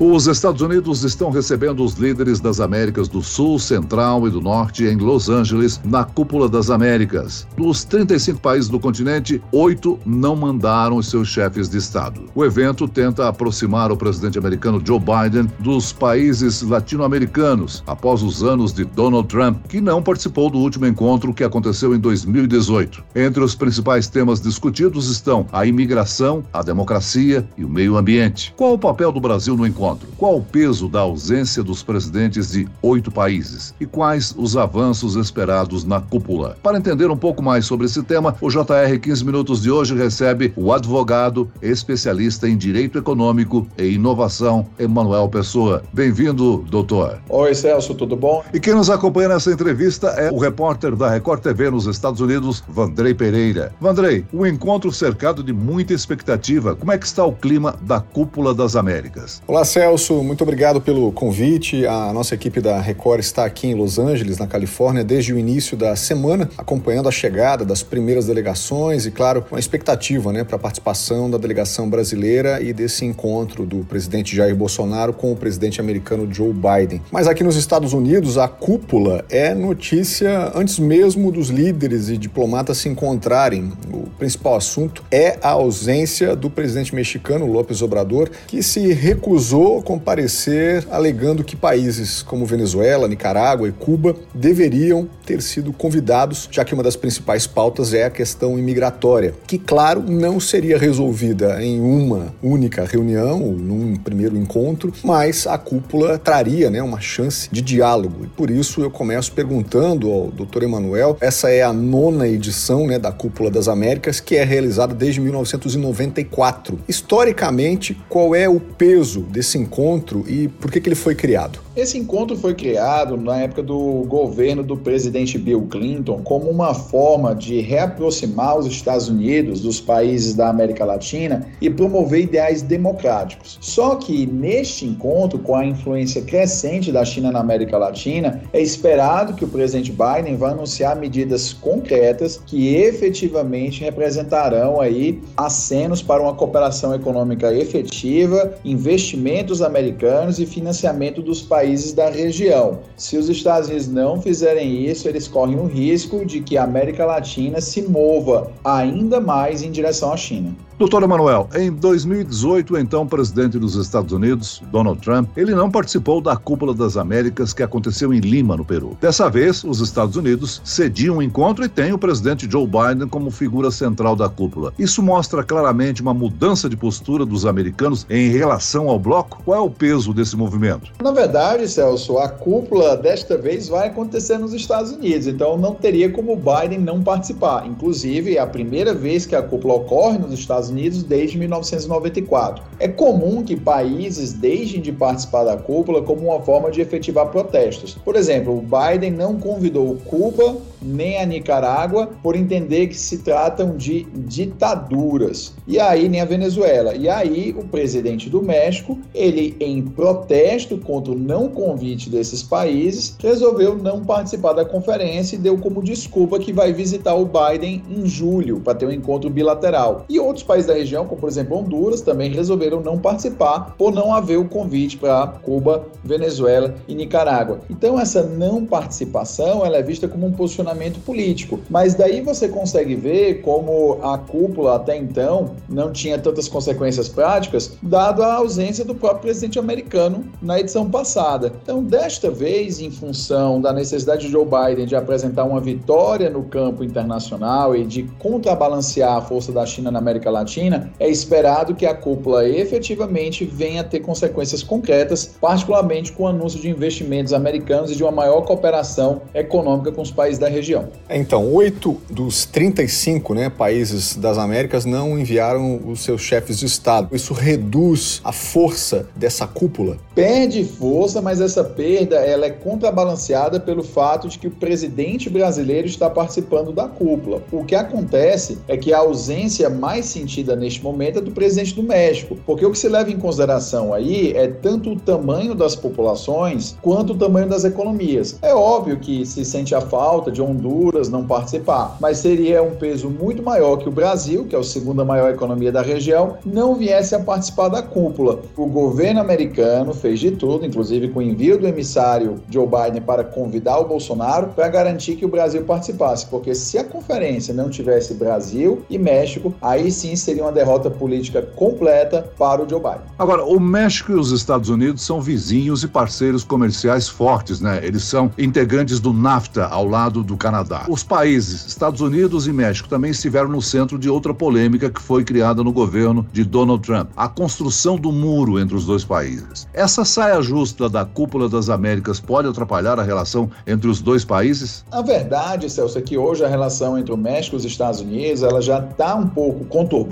Os Estados Unidos estão recebendo os líderes das Américas do Sul, Central e do Norte em Los Angeles, na Cúpula das Américas. Dos 35 países do continente, oito não mandaram seus chefes de Estado. O evento tenta aproximar o presidente americano Joe Biden dos países latino-americanos, após os anos de Donald Trump, que não participou do último encontro que aconteceu em 2018. Entre os principais temas discutidos estão a imigração, a democracia e o meio ambiente. Qual o papel do Brasil no encontro? Encontro? Qual o peso da ausência dos presidentes de oito países? E quais os avanços esperados na cúpula? Para entender um pouco mais sobre esse tema, o JR 15 Minutos de hoje recebe o advogado, especialista em direito econômico e inovação, Emanuel Pessoa. Bem-vindo, doutor. Oi, Celso, tudo bom? E quem nos acompanha nessa entrevista é o repórter da Record TV nos Estados Unidos, Vandrei Pereira. Vandrei, o um encontro cercado de muita expectativa. Como é que está o clima da Cúpula das Américas? Olá, Celso. Muito obrigado pelo convite. A nossa equipe da Record está aqui em Los Angeles, na Califórnia, desde o início da semana, acompanhando a chegada das primeiras delegações e, claro, com a expectativa né, para a participação da delegação brasileira e desse encontro do presidente Jair Bolsonaro com o presidente americano Joe Biden. Mas aqui nos Estados Unidos, a cúpula é notícia antes mesmo dos líderes e diplomatas se encontrarem. O principal assunto é a ausência do presidente mexicano López Obrador, que se recusou comparecer alegando que países como Venezuela, Nicarágua e Cuba deveriam ter sido convidados, já que uma das principais pautas é a questão imigratória, que, claro, não seria resolvida em uma única reunião, num primeiro encontro, mas a cúpula traria né, uma chance de diálogo. E por isso eu começo perguntando ao Dr. Emanuel, essa é a nona edição né, da Cúpula das Américas, que é realizada desde 1994. Historicamente, qual é o peso desse encontro e por que, que ele foi criado? Esse encontro foi criado na época do governo do presidente Bill Clinton como uma forma de reaproximar os Estados Unidos dos países da América Latina e promover ideais democráticos. Só que neste encontro, com a influência crescente da China na América Latina, é esperado que o presidente Biden vá anunciar medidas concretas que efetivamente representarão aí acenos para uma cooperação econômica efetiva, investimentos americanos e financiamento dos países países da região. Se os Estados Unidos não fizerem isso, eles correm o risco de que a América Latina se mova ainda mais em direção à China. Doutor Emanuel, em 2018, então presidente dos Estados Unidos, Donald Trump, ele não participou da Cúpula das Américas que aconteceu em Lima, no Peru. Dessa vez, os Estados Unidos cediam o encontro e tem o presidente Joe Biden como figura central da cúpula. Isso mostra claramente uma mudança de postura dos americanos em relação ao bloco? Qual é o peso desse movimento? Na verdade, Celso, a cúpula desta vez vai acontecer nos Estados Unidos, então não teria como Biden não participar. Inclusive, é a primeira vez que a cúpula ocorre nos Estados Unidos desde 1994. É comum que países deixem de participar da cúpula como uma forma de efetivar protestos. Por exemplo, o Biden não convidou Cuba nem a Nicarágua por entender que se tratam de ditaduras. E aí nem a Venezuela. E aí o presidente do México, ele em protesto contra o não convite desses países, resolveu não participar da conferência e deu como desculpa que vai visitar o Biden em julho para ter um encontro bilateral. E outros países da região, como por exemplo Honduras, também resolveram não participar por não haver o convite para Cuba, Venezuela e Nicarágua. Então essa não participação ela é vista como um posicionamento político. Mas daí você consegue ver como a cúpula até então não tinha tantas consequências práticas, dado a ausência do próprio presidente americano na edição passada. Então, desta vez, em função da necessidade de Joe Biden de apresentar uma vitória no campo internacional e de contrabalancear a força da China na América Latina, é esperado que a cúpula efetivamente venha a ter consequências concretas, particularmente com o anúncio de investimentos americanos e de uma maior cooperação econômica com os países da região. Então, oito dos 35 né, países das Américas não enviaram os seus chefes de Estado. Isso reduz a força dessa cúpula? Perde força, mas essa perda ela é contrabalanceada pelo fato de que o presidente brasileiro está participando da cúpula. O que acontece é que a ausência mais sentida neste momento é do presidente do México, porque o que se leva em consideração aí é tanto o tamanho das populações quanto o tamanho das economias. É óbvio que se sente a falta de Honduras não participar, mas seria um peso muito maior que o Brasil, que é a segunda maior economia da região, não viesse a participar da cúpula. O governo americano fez de tudo, inclusive com o envio do emissário Joe Biden para convidar o Bolsonaro para garantir que o Brasil participasse, porque se a conferência não tivesse Brasil e México, aí sim seria uma derrota política completa para o Joe Biden. Agora, o México e os Estados Unidos são vizinhos e parceiros comerciais fortes, né? Eles são integrantes do NAFTA ao lado do Canadá. Os países Estados Unidos e México também estiveram no centro de outra polêmica que foi criada no governo de Donald Trump, a construção do muro entre os dois países. Essa saia justa da cúpula das Américas pode atrapalhar a relação entre os dois países? A verdade, Celso, é que hoje a relação entre o México e os Estados Unidos ela já está um pouco conturbada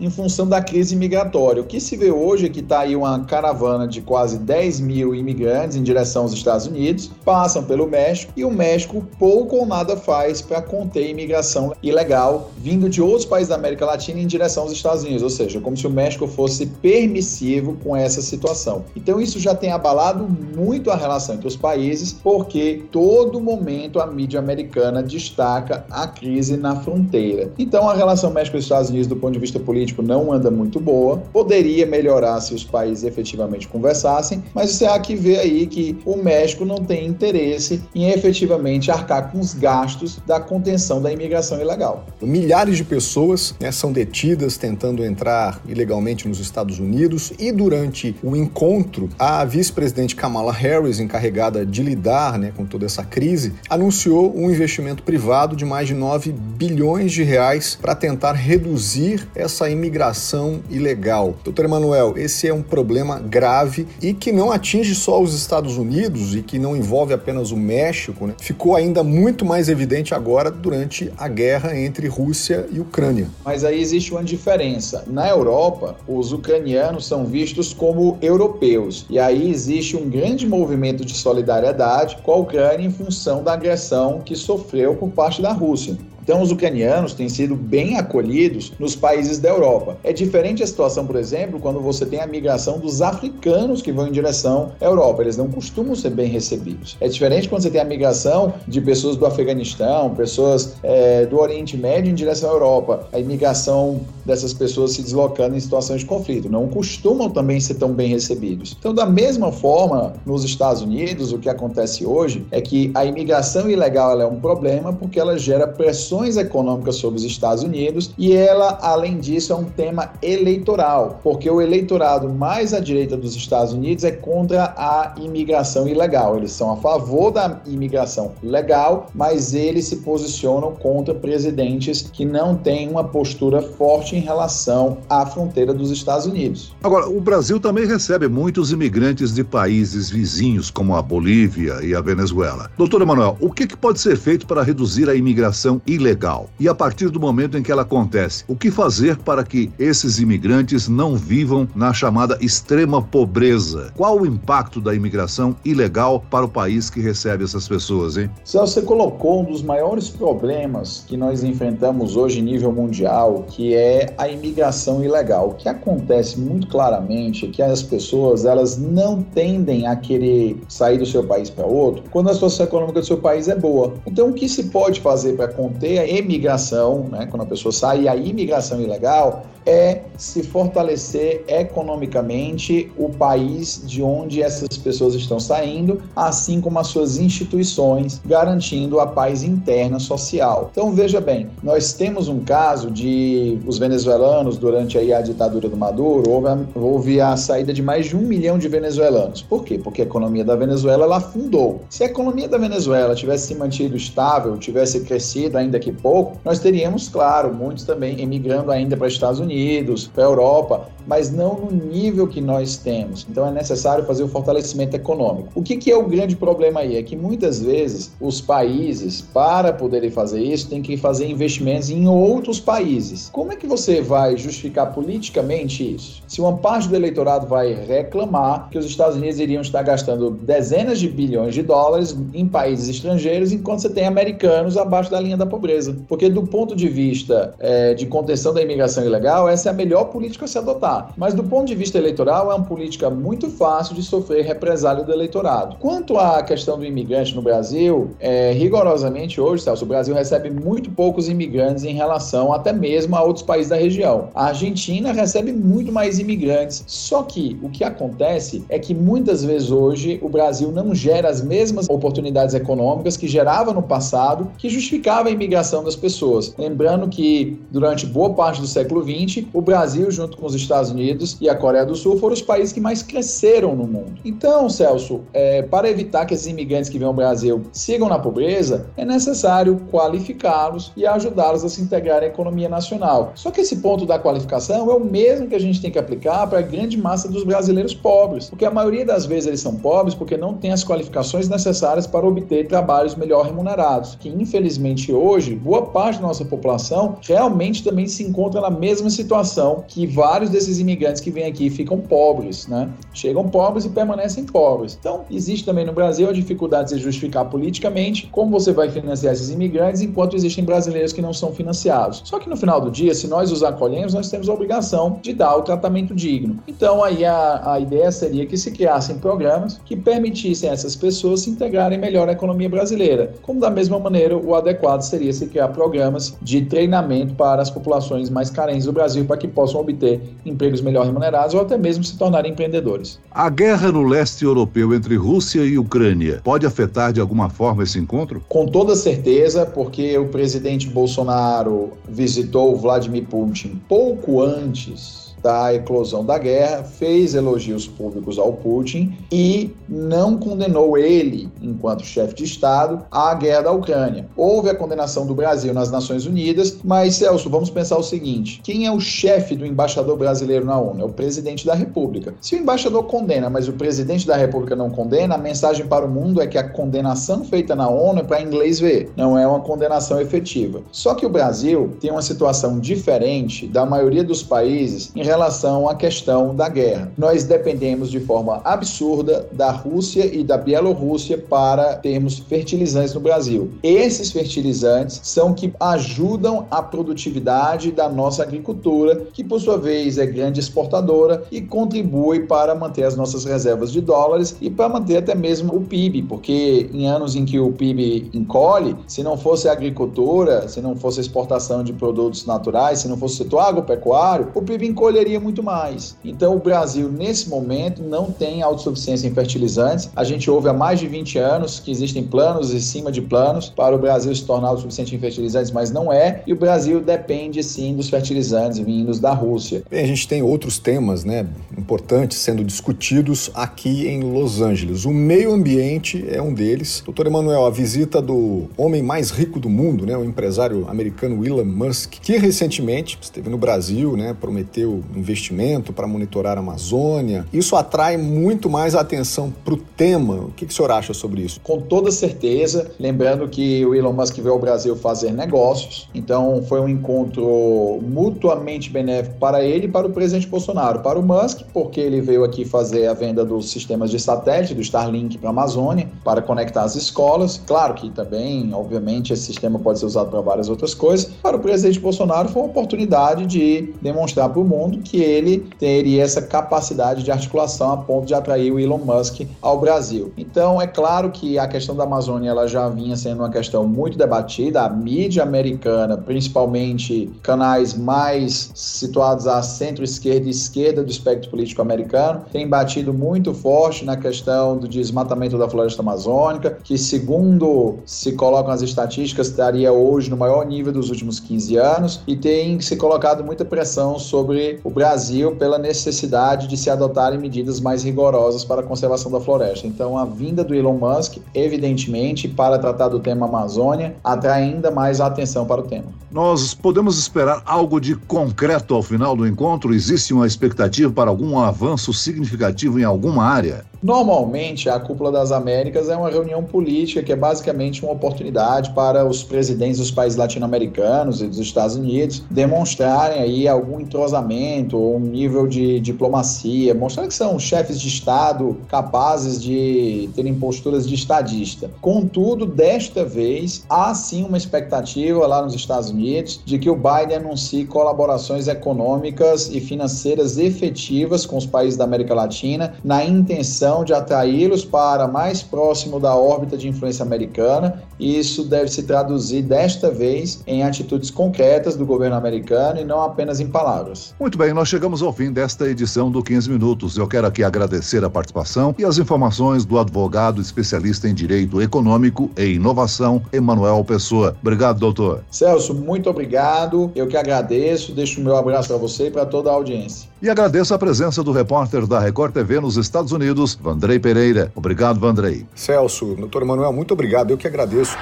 em função da crise migratória. O que se vê hoje é que está aí uma caravana de quase 10 mil imigrantes em direção aos Estados Unidos, passam pelo México e o México pouco ou nada faz para conter a imigração ilegal vindo de outros países da América Latina em direção aos Estados Unidos, ou seja, como se o México fosse permissivo com essa situação. Então isso já tem abalado muito a relação entre os países, porque todo momento a mídia americana destaca a crise na fronteira. Então a relação México-Estados Unidos do ponto de vista político não anda muito boa, poderia melhorar se os países efetivamente conversassem, mas você há que ver aí que o México não tem interesse em efetivamente arcar com os gastos da contenção da imigração ilegal. Milhares de pessoas né, são detidas tentando entrar ilegalmente nos Estados Unidos e durante o encontro, a vice-presidente Kamala Harris, encarregada de lidar né, com toda essa crise, anunciou um investimento privado de mais de 9 bilhões de reais para tentar reduzir essa imigração ilegal. Doutor Emanuel, esse é um problema grave e que não atinge só os Estados Unidos e que não envolve apenas o México, né? ficou ainda muito mais evidente agora durante a guerra entre Rússia e Ucrânia. Mas aí existe uma diferença. Na Europa, os ucranianos são vistos como europeus e aí existe um grande movimento de solidariedade com a Ucrânia em função da agressão que sofreu por parte da Rússia. Então, os ucranianos têm sido bem acolhidos nos países da Europa. É diferente a situação, por exemplo, quando você tem a migração dos africanos que vão em direção à Europa. Eles não costumam ser bem recebidos. É diferente quando você tem a migração de pessoas do Afeganistão, pessoas é, do Oriente Médio em direção à Europa. A imigração dessas pessoas se deslocando em situações de conflito. Não costumam também ser tão bem recebidos. Então, da mesma forma, nos Estados Unidos, o que acontece hoje é que a imigração ilegal é um problema porque ela gera pressões econômicas sobre os Estados Unidos e ela, além disso, é um tema eleitoral, porque o eleitorado mais à direita dos Estados Unidos é contra a imigração ilegal. Eles são a favor da imigração legal, mas eles se posicionam contra presidentes que não têm uma postura forte em relação à fronteira dos Estados Unidos. Agora, o Brasil também recebe muitos imigrantes de países vizinhos, como a Bolívia e a Venezuela. Doutor Emanuel, o que, que pode ser feito para reduzir a imigração ilegal? Ilegal. E a partir do momento em que ela acontece, o que fazer para que esses imigrantes não vivam na chamada extrema pobreza? Qual o impacto da imigração ilegal para o país que recebe essas pessoas, hein? Você colocou um dos maiores problemas que nós enfrentamos hoje em nível mundial, que é a imigração ilegal. O que acontece muito claramente é que as pessoas elas não tendem a querer sair do seu país para outro quando a situação econômica do seu país é boa. Então, o que se pode fazer para conter a emigração, né, quando a pessoa sai, a imigração ilegal, é se fortalecer economicamente o país de onde essas pessoas estão saindo, assim como as suas instituições, garantindo a paz interna social. Então veja bem, nós temos um caso de os venezuelanos durante aí a ditadura do Maduro houve a, houve a saída de mais de um milhão de venezuelanos. Por quê? Porque a economia da Venezuela ela afundou. Se a economia da Venezuela tivesse se mantido estável, tivesse crescido ainda que pouco, nós teríamos, claro, muitos também emigrando ainda para os Estados Unidos, para a Europa, mas não no nível que nós temos. Então é necessário fazer o fortalecimento econômico. O que, que é o grande problema aí? É que muitas vezes os países, para poderem fazer isso, têm que fazer investimentos em outros países. Como é que você vai justificar politicamente isso? Se uma parte do eleitorado vai reclamar que os Estados Unidos iriam estar gastando dezenas de bilhões de dólares em países estrangeiros, enquanto você tem americanos abaixo da linha da pobreza. Porque do ponto de vista é, de contenção da imigração ilegal, essa é a melhor política a se adotar. Mas do ponto de vista eleitoral, é uma política muito fácil de sofrer represália do eleitorado. Quanto à questão do imigrante no Brasil, é, rigorosamente hoje, Celso, o Brasil recebe muito poucos imigrantes em relação até mesmo a outros países da região. A Argentina recebe muito mais imigrantes. Só que o que acontece é que muitas vezes hoje o Brasil não gera as mesmas oportunidades econômicas que gerava no passado, que justificava a imigração das pessoas. Lembrando que durante boa parte do século XX, o Brasil, junto com os Estados Unidos e a Coreia do Sul, foram os países que mais cresceram no mundo. Então, Celso, é, para evitar que esses imigrantes que vêm ao Brasil sigam na pobreza, é necessário qualificá-los e ajudá-los a se integrar à economia nacional. Só que esse ponto da qualificação é o mesmo que a gente tem que aplicar para a grande massa dos brasileiros pobres, porque a maioria das vezes eles são pobres porque não têm as qualificações necessárias para obter trabalhos melhor remunerados, que infelizmente hoje boa parte da nossa população realmente também se encontra na mesma situação que vários desses imigrantes que vêm aqui ficam pobres, né? Chegam pobres e permanecem pobres. Então, existe também no Brasil a dificuldade de se justificar politicamente como você vai financiar esses imigrantes enquanto existem brasileiros que não são financiados. Só que no final do dia, se nós os acolhemos, nós temos a obrigação de dar o tratamento digno. Então, aí a, a ideia seria que se criassem programas que permitissem a essas pessoas se integrarem melhor à economia brasileira. Como da mesma maneira, o adequado seria se criar programas de treinamento para as populações mais carentes do Brasil para que possam obter empregos melhor remunerados ou até mesmo se tornarem empreendedores. A guerra no leste europeu entre Rússia e Ucrânia pode afetar de alguma forma esse encontro? Com toda certeza, porque o presidente Bolsonaro visitou Vladimir Putin pouco antes da eclosão da guerra, fez elogios públicos ao Putin e não condenou ele, enquanto chefe de Estado, a guerra da Ucrânia. Houve a condenação do Brasil nas Nações Unidas, mas Celso, vamos pensar o seguinte: quem é o chefe do embaixador brasileiro na ONU? É o presidente da República. Se o embaixador condena, mas o presidente da República não condena, a mensagem para o mundo é que a condenação feita na ONU é para inglês ver, não é uma condenação efetiva. Só que o Brasil tem uma situação diferente da maioria dos países em relação à questão da guerra. Nós dependemos de forma absurda da Rússia e da Bielorrússia para termos fertilizantes no Brasil. Esses fertilizantes são que ajudam a produtividade da nossa agricultura, que por sua vez é grande exportadora e contribui para manter as nossas reservas de dólares e para manter até mesmo o PIB, porque em anos em que o PIB encolhe, se não fosse a agricultura, se não fosse a exportação de produtos naturais, se não fosse o setor agropecuário, o PIB encolhe colheria muito mais. Então, o Brasil, nesse momento, não tem autossuficiência em fertilizantes. A gente ouve há mais de 20 anos que existem planos em cima de planos para o Brasil se tornar autossuficiente em fertilizantes, mas não é. E o Brasil depende, sim, dos fertilizantes vindos da Rússia. Bem, a gente tem outros temas né, importantes sendo discutidos aqui em Los Angeles. O meio ambiente é um deles. Doutor Emanuel, a visita do homem mais rico do mundo, né, o empresário americano Elon Musk, que recentemente esteve no Brasil, né, prometeu investimento para monitorar a Amazônia. Isso atrai muito mais atenção para o tema. O que, que o senhor acha sobre isso? Com toda certeza. Lembrando que o Elon Musk veio ao Brasil fazer negócios, então foi um encontro mutuamente benéfico para ele e para o presidente Bolsonaro. Para o Musk, porque ele veio aqui fazer a venda dos sistemas de satélite, do Starlink para a Amazônia, para conectar as escolas. Claro que também, obviamente, esse sistema pode ser usado para várias outras coisas. Para o presidente Bolsonaro, foi uma oportunidade de demonstrar para o mundo que ele teria essa capacidade de articulação a ponto de atrair o Elon Musk ao Brasil. Então, é claro que a questão da Amazônia ela já vinha sendo uma questão muito debatida. A mídia americana, principalmente canais mais situados à centro-esquerda e esquerda do espectro político americano, tem batido muito forte na questão do desmatamento da floresta amazônica, que, segundo se colocam as estatísticas, estaria hoje no maior nível dos últimos 15 anos, e tem se colocado muita pressão sobre o Brasil pela necessidade de se adotarem medidas mais rigorosas para a conservação da floresta. Então, a vinda do Elon Musk, evidentemente, para tratar do tema Amazônia, atrai ainda mais a atenção para o tema. Nós podemos esperar algo de concreto ao final do encontro? Existe uma expectativa para algum avanço significativo em alguma área? Normalmente, a Cúpula das Américas é uma reunião política que é basicamente uma oportunidade para os presidentes dos países latino-americanos e dos Estados Unidos demonstrarem aí algum entrosamento ou um nível de diplomacia, mostrar que são chefes de Estado capazes de terem posturas de estadista. Contudo, desta vez, há sim uma expectativa lá nos Estados Unidos de que o Biden anuncie colaborações econômicas e financeiras efetivas com os países da América Latina na intenção de atraí-los para mais próximo da órbita de influência americana, e isso deve se traduzir desta vez em atitudes concretas do governo americano e não apenas em palavras. Muito bem, nós chegamos ao fim desta edição do 15 Minutos. Eu quero aqui agradecer a participação e as informações do advogado especialista em direito econômico e inovação, Emanuel Pessoa. Obrigado, doutor. Celso, muito obrigado. Eu que agradeço, deixo o meu abraço para você e para toda a audiência. E agradeço a presença do repórter da Record TV nos Estados Unidos, Vandrei Pereira. Obrigado, Vandrei. Celso, doutor Emanuel, muito obrigado. Eu que agradeço.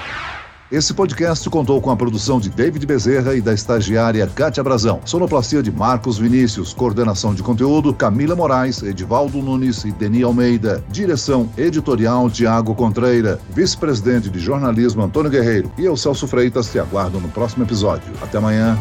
Esse podcast contou com a produção de David Bezerra e da estagiária Kátia Brazão. Sonoplastia de Marcos Vinícius. Coordenação de conteúdo Camila Moraes, Edivaldo Nunes e Deni Almeida. Direção editorial Tiago Contreira. Vice-presidente de jornalismo Antônio Guerreiro. E eu, Celso Freitas, te aguardo no próximo episódio. Até amanhã.